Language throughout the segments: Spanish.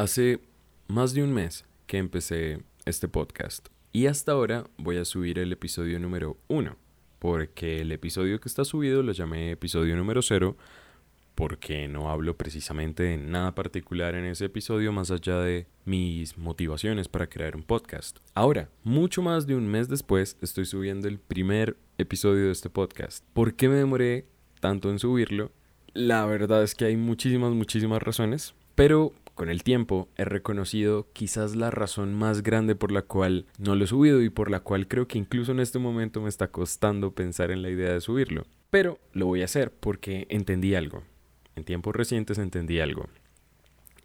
Hace más de un mes que empecé este podcast y hasta ahora voy a subir el episodio número uno, porque el episodio que está subido lo llamé episodio número cero porque no hablo precisamente de nada particular en ese episodio más allá de mis motivaciones para crear un podcast. Ahora, mucho más de un mes después, estoy subiendo el primer episodio de este podcast. ¿Por qué me demoré tanto en subirlo? La verdad es que hay muchísimas, muchísimas razones, pero con el tiempo he reconocido quizás la razón más grande por la cual no lo he subido y por la cual creo que incluso en este momento me está costando pensar en la idea de subirlo. Pero lo voy a hacer porque entendí algo en tiempos recientes entendí algo.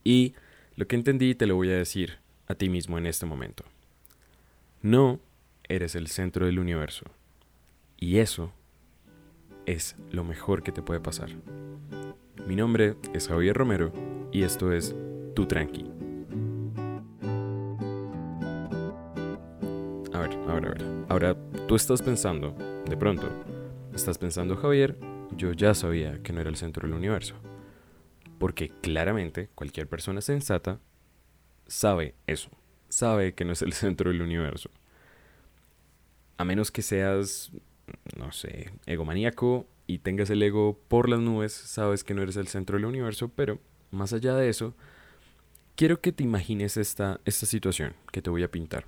Y lo que entendí te lo voy a decir a ti mismo en este momento. No eres el centro del universo. Y eso es lo mejor que te puede pasar. Mi nombre es Javier Romero y esto es Tu Tranqui. A ver, a ver, a ver. Ahora tú estás pensando, de pronto, estás pensando, Javier, yo ya sabía que no era el centro del universo. Porque claramente cualquier persona sensata sabe eso, sabe que no es el centro del universo. A menos que seas, no sé, egomaníaco y tengas el ego por las nubes, sabes que no eres el centro del universo, pero más allá de eso, quiero que te imagines esta, esta situación que te voy a pintar.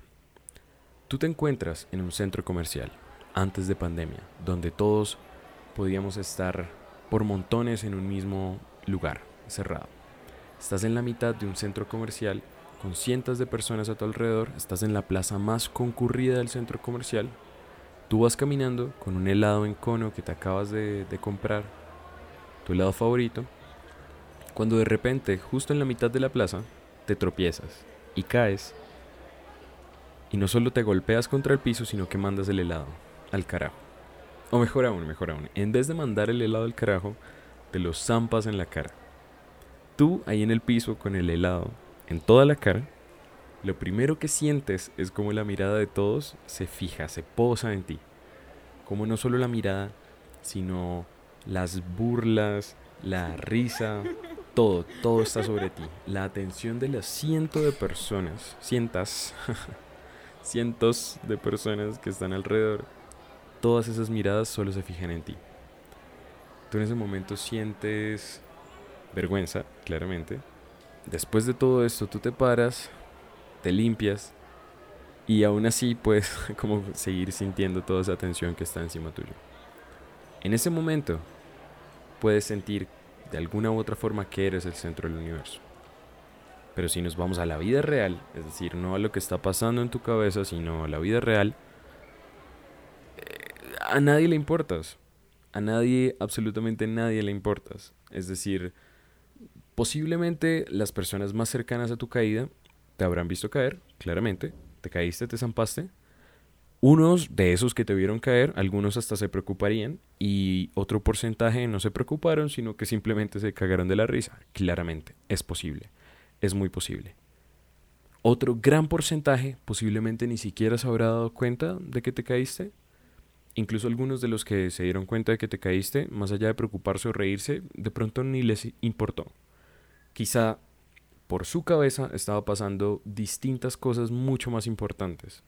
Tú te encuentras en un centro comercial antes de pandemia, donde todos podíamos estar por montones en un mismo lugar, cerrado. Estás en la mitad de un centro comercial con cientos de personas a tu alrededor, estás en la plaza más concurrida del centro comercial, tú vas caminando con un helado en cono que te acabas de, de comprar, tu helado favorito, cuando de repente, justo en la mitad de la plaza, te tropiezas y caes, y no solo te golpeas contra el piso, sino que mandas el helado al carajo. O mejor aún, mejor aún. En vez de mandar el helado al carajo, te lo zampas en la cara. Tú ahí en el piso con el helado en toda la cara, lo primero que sientes es como la mirada de todos se fija, se posa en ti. Como no solo la mirada, sino las burlas, la risa, todo, todo está sobre ti. La atención de las cientos de personas, cientas, cientos de personas que están alrededor todas esas miradas solo se fijan en ti. Tú en ese momento sientes vergüenza, claramente. Después de todo esto, tú te paras, te limpias y aún así puedes como seguir sintiendo toda esa tensión que está encima tuyo. En ese momento puedes sentir de alguna u otra forma que eres el centro del universo. Pero si nos vamos a la vida real, es decir, no a lo que está pasando en tu cabeza, sino a la vida real, a nadie le importas. A nadie, absolutamente nadie le importas. Es decir, posiblemente las personas más cercanas a tu caída te habrán visto caer, claramente. Te caíste, te zampaste. Unos de esos que te vieron caer, algunos hasta se preocuparían y otro porcentaje no se preocuparon, sino que simplemente se cagaron de la risa. Claramente, es posible, es muy posible. Otro gran porcentaje posiblemente ni siquiera se habrá dado cuenta de que te caíste Incluso algunos de los que se dieron cuenta de que te caíste, más allá de preocuparse o reírse, de pronto ni les importó. Quizá por su cabeza estaba pasando distintas cosas mucho más importantes.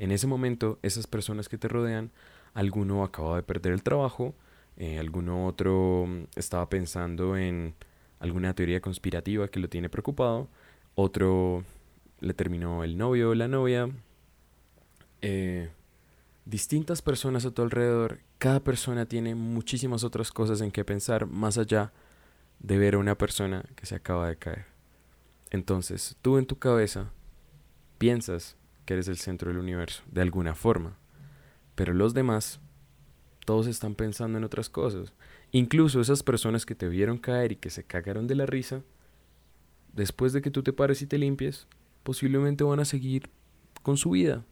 En ese momento, esas personas que te rodean, alguno acababa de perder el trabajo, eh, alguno otro estaba pensando en alguna teoría conspirativa que lo tiene preocupado, otro le terminó el novio o la novia, eh, distintas personas a tu alrededor, cada persona tiene muchísimas otras cosas en que pensar más allá de ver a una persona que se acaba de caer. Entonces, tú en tu cabeza piensas que eres el centro del universo, de alguna forma, pero los demás, todos están pensando en otras cosas. Incluso esas personas que te vieron caer y que se cagaron de la risa, después de que tú te pares y te limpies, posiblemente van a seguir con su vida.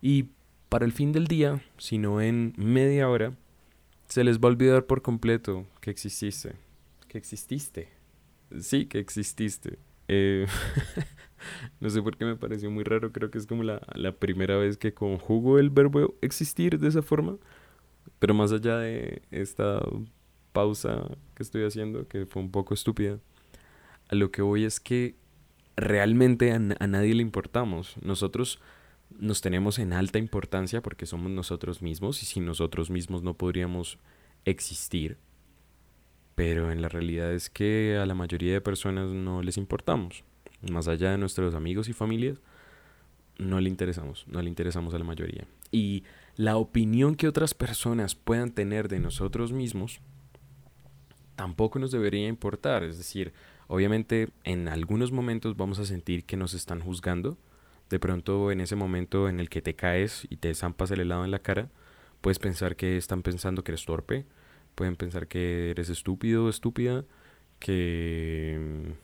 Y para el fin del día, sino en media hora, se les va a olvidar por completo que exististe. Que exististe. Sí, que exististe. Eh, no sé por qué me pareció muy raro, creo que es como la, la primera vez que conjugo el verbo existir de esa forma. Pero más allá de esta pausa que estoy haciendo, que fue un poco estúpida, a lo que voy es que realmente a, nadie le importamos. Nosotros nos tenemos en alta importancia porque somos nosotros mismos y sin nosotros mismos no podríamos existir. Pero en la realidad es que a la mayoría de personas no les importamos. Más allá de nuestros amigos y familias, no le interesamos, no le interesamos a la mayoría. Y la opinión que otras personas puedan tener de nosotros mismos tampoco nos debería importar. Es decir, obviamente en algunos momentos vamos a sentir que nos están juzgando. De pronto en ese momento en el que te caes y te zampas el helado en la cara, puedes pensar que están pensando que eres torpe, pueden pensar que eres estúpido o estúpida, que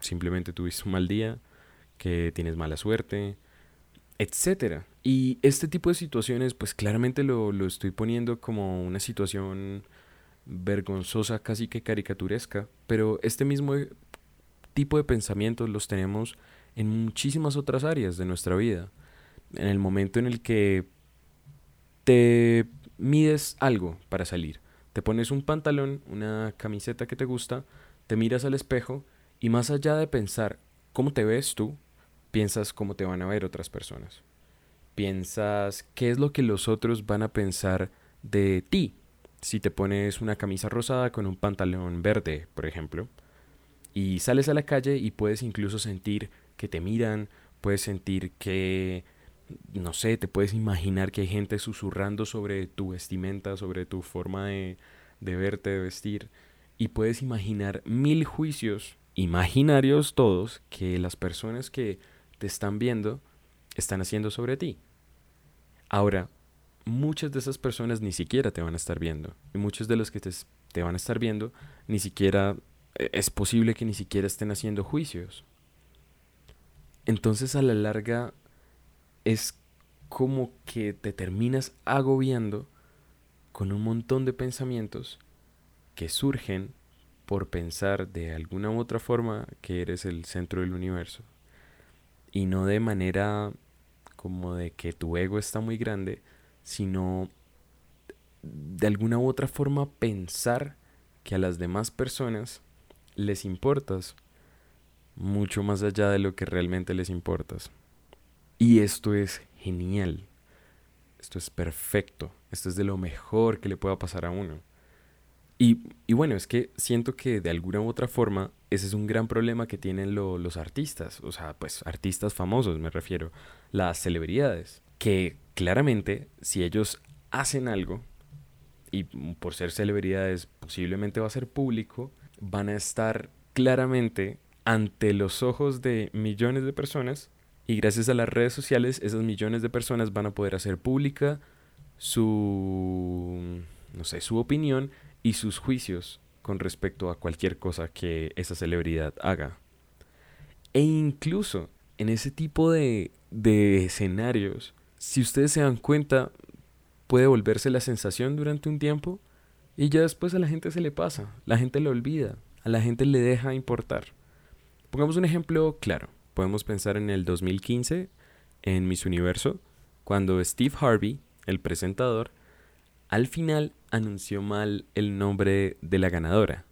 simplemente tuviste un mal día, que tienes mala suerte, etcétera. Y este tipo de situaciones, pues claramente lo, lo estoy poniendo como una situación vergonzosa, casi que caricaturesca, pero este mismo tipo de pensamientos los tenemos en muchísimas otras áreas de nuestra vida. En el momento en el que te mides algo para salir, te pones un pantalón, una camiseta que te gusta, te miras al espejo y más allá de pensar cómo te ves tú, piensas cómo te van a ver otras personas. Piensas qué es lo que los otros van a pensar de ti si te pones una camisa rosada con un pantalón verde, por ejemplo, y sales a la calle y puedes incluso sentir que te miran, puedes sentir que, no sé, te puedes imaginar que hay gente susurrando sobre tu vestimenta, sobre tu forma de, de verte, de vestir, y puedes imaginar mil juicios, imaginarios todos, que las personas que te están viendo están haciendo sobre ti. Ahora, muchas de esas personas ni siquiera te van a estar viendo. Y muchos de los que te, te van a estar viendo, ni siquiera e, es posible que ni siquiera estén haciendo juicios. Entonces a la larga es como que te terminas agobiando con un montón de pensamientos que surgen por pensar de alguna u otra forma que eres el centro del universo. Y no de manera como de que tu ego está muy grande, sino de alguna u otra forma pensar que a las demás personas les importas mucho más allá de lo que realmente les importas. Y esto es genial. Esto es perfecto. Esto es de lo mejor que le pueda pasar a uno. Y, bueno, es que siento que de alguna u otra forma ese es un gran problema que tienen los artistas. O sea, pues artistas famosos me refiero. Las celebridades. Que claramente si ellos hacen algo y por ser celebridades posiblemente va a ser público, van a estar claramente ante los ojos de millones de personas y gracias a las redes sociales esas millones de personas van a poder hacer pública su no sé, su opinión y sus juicios con respecto a cualquier cosa que esa celebridad haga. E incluso en ese tipo de, de escenarios, si ustedes se dan cuenta, puede volverse la sensación durante un tiempo y ya después a la gente se le pasa, la gente lo olvida, a la gente le deja importar. Pongamos un ejemplo claro. Podemos pensar en el 2015, en Miss Universo, cuando Steve Harvey, el presentador, al final anunció mal el nombre de la ganadora.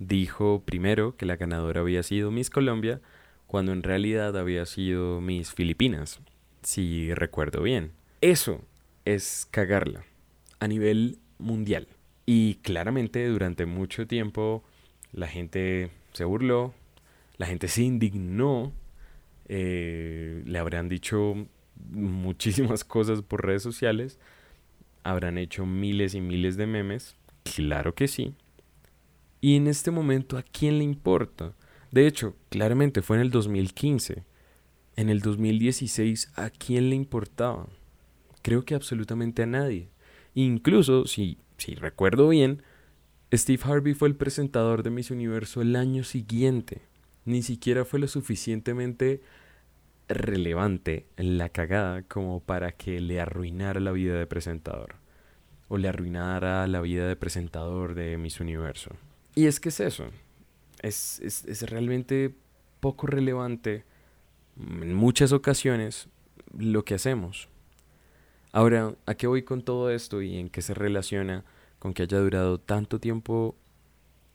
Dijo primero que la ganadora había sido Miss Colombia, cuando en realidad había sido Miss Filipinas, si recuerdo bien. Eso es cagarla a nivel mundial. Y claramente durante mucho tiempo la gente se burló, la gente se indignó, eh, le habrán dicho muchísimas cosas por redes sociales, habrán hecho miles y miles de memes, claro que sí. Y en este momento, ¿a quién le importa? De hecho, claramente fue en el 2015. En el 2016, ¿a quién le importaba? Creo que absolutamente a nadie. Incluso, si, si recuerdo bien, Steve Harvey fue el presentador de Miss Universo el año siguiente. Ni siquiera fue lo suficientemente relevante la cagada como para que le arruinara la vida de presentador. O le arruinara la vida de presentador de Miss Universo. Y es que es eso. Es, es, es realmente poco relevante en muchas ocasiones lo que hacemos. Ahora, ¿a qué voy con todo esto y en qué se relaciona con que haya durado tanto tiempo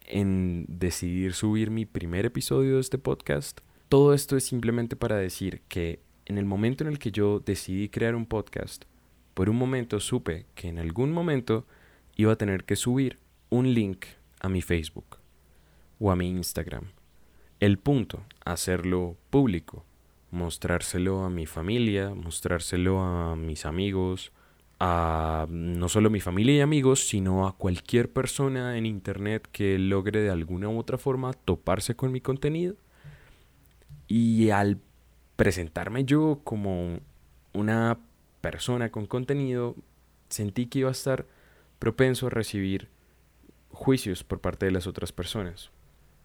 en decidir subir mi primer episodio de este podcast? Todo esto es simplemente para decir que en el momento en el que yo decidí crear un podcast, por un momento supe que en algún momento iba a tener que subir un link a mi Facebook o a mi Instagram. El punto, hacerlo público, mostrárselo a mi familia, mostrárselo a mis amigos, a no solo mi familia y amigos, sino a cualquier persona en Internet que logre de alguna u otra forma toparse con mi contenido. Y al presentarme yo como una persona con contenido, sentí que iba a estar propenso a recibir juicios por parte de las otras personas.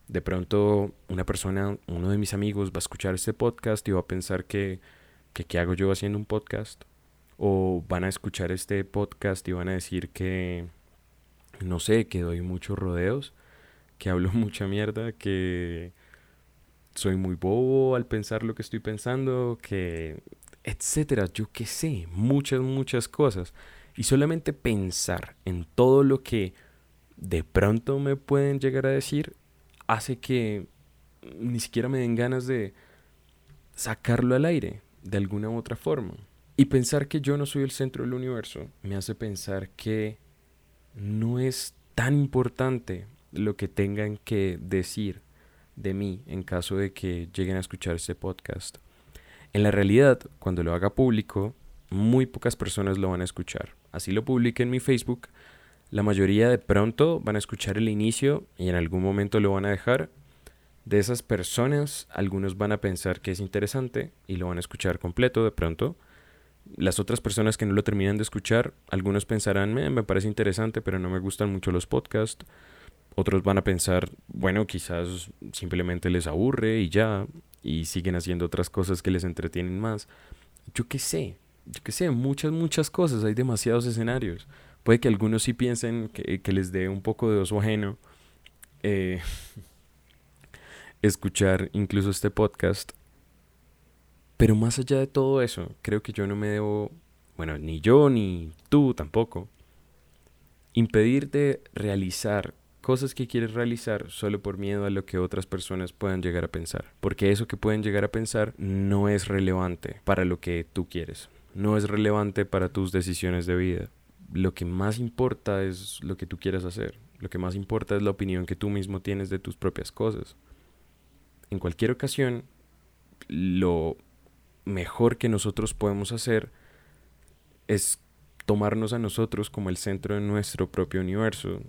De pronto una persona, uno de mis amigos va a escuchar este podcast y va a pensar que, que ¿qué hago yo haciendo un podcast? O van a escuchar este podcast y van a decir que, no sé, que doy muchos rodeos, que hablo mucha mierda, que soy muy bobo al pensar lo que estoy pensando, que etcétera, yo qué sé, muchas, muchas cosas. Y solamente pensar en todo lo que de pronto me pueden llegar a decir hace que ni siquiera me den ganas de sacarlo al aire de alguna u otra forma. Y pensar que yo no soy el centro del universo me hace pensar que no es tan importante lo que tengan que decir de mí en caso de que lleguen a escuchar este podcast. En la realidad, cuando lo haga público, muy pocas personas lo van a escuchar. Así lo publique en mi Facebook, la mayoría de pronto van a escuchar el inicio y en algún momento lo van a dejar. De esas personas, algunos van a pensar que es interesante y lo van a escuchar completo de pronto. Las otras personas que no lo terminan de escuchar, algunos pensarán, me, me parece interesante, pero no me gustan mucho los podcasts. Otros van a pensar, bueno, quizás simplemente les aburre y ya, y siguen haciendo otras cosas que les entretienen más. Yo qué sé, yo qué sé, muchas, muchas cosas, hay demasiados escenarios. Puede que algunos sí piensen que, que les dé un poco de oso ajeno eh, escuchar incluso este podcast. Pero más allá de todo eso, creo que yo no me debo, bueno, ni yo ni tú tampoco, impedir de realizar cosas que quieres realizar solo por miedo a lo que otras personas puedan llegar a pensar. Porque eso que pueden llegar a pensar no es relevante para lo que tú quieres. No es relevante para tus decisiones de vida. Lo que más importa es lo que tú quieras hacer. Lo que más importa es la opinión que tú mismo tienes de tus propias cosas. En cualquier ocasión, lo mejor que nosotros podemos hacer es tomarnos a nosotros como el centro de nuestro propio universo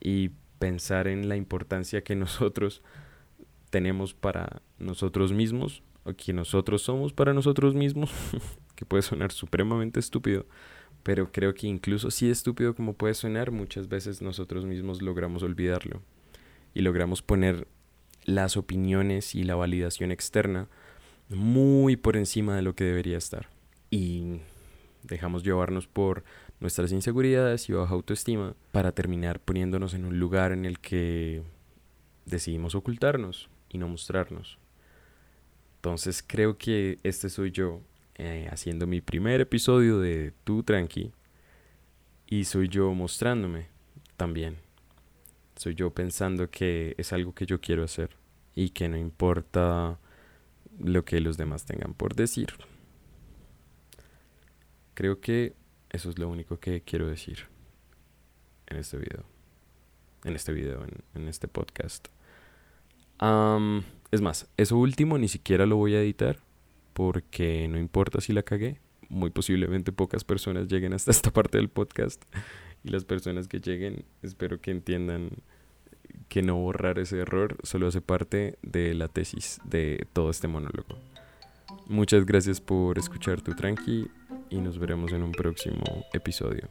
y pensar en la importancia que nosotros tenemos para nosotros mismos, o que nosotros somos para nosotros mismos, que puede sonar supremamente estúpido, pero creo que incluso si estúpido como puede sonar, muchas veces nosotros mismos logramos olvidarlo y logramos poner las opiniones y la validación externa muy por encima de lo que debería estar. Y dejamos llevarnos por nuestras inseguridades y baja autoestima para terminar poniéndonos en un lugar en el que decidimos ocultarnos y no mostrarnos. Entonces creo que este soy yo eh, haciendo mi primer episodio de Tú Tranqui y soy yo mostrándome también. Soy yo pensando que es algo que yo quiero hacer y que no importa lo que los demás tengan por decir. Creo que eso es lo único que quiero decir en este video. En este video, en, este podcast. es más, eso último ni siquiera lo voy a editar porque no importa si la cagué. Muy posiblemente pocas personas lleguen hasta esta parte del podcast. Y las personas que lleguen, espero que entiendan que no borrar ese error solo hace parte de la tesis de todo este monólogo. Muchas gracias por escuchar tu tranqui y nos veremos en un próximo episodio.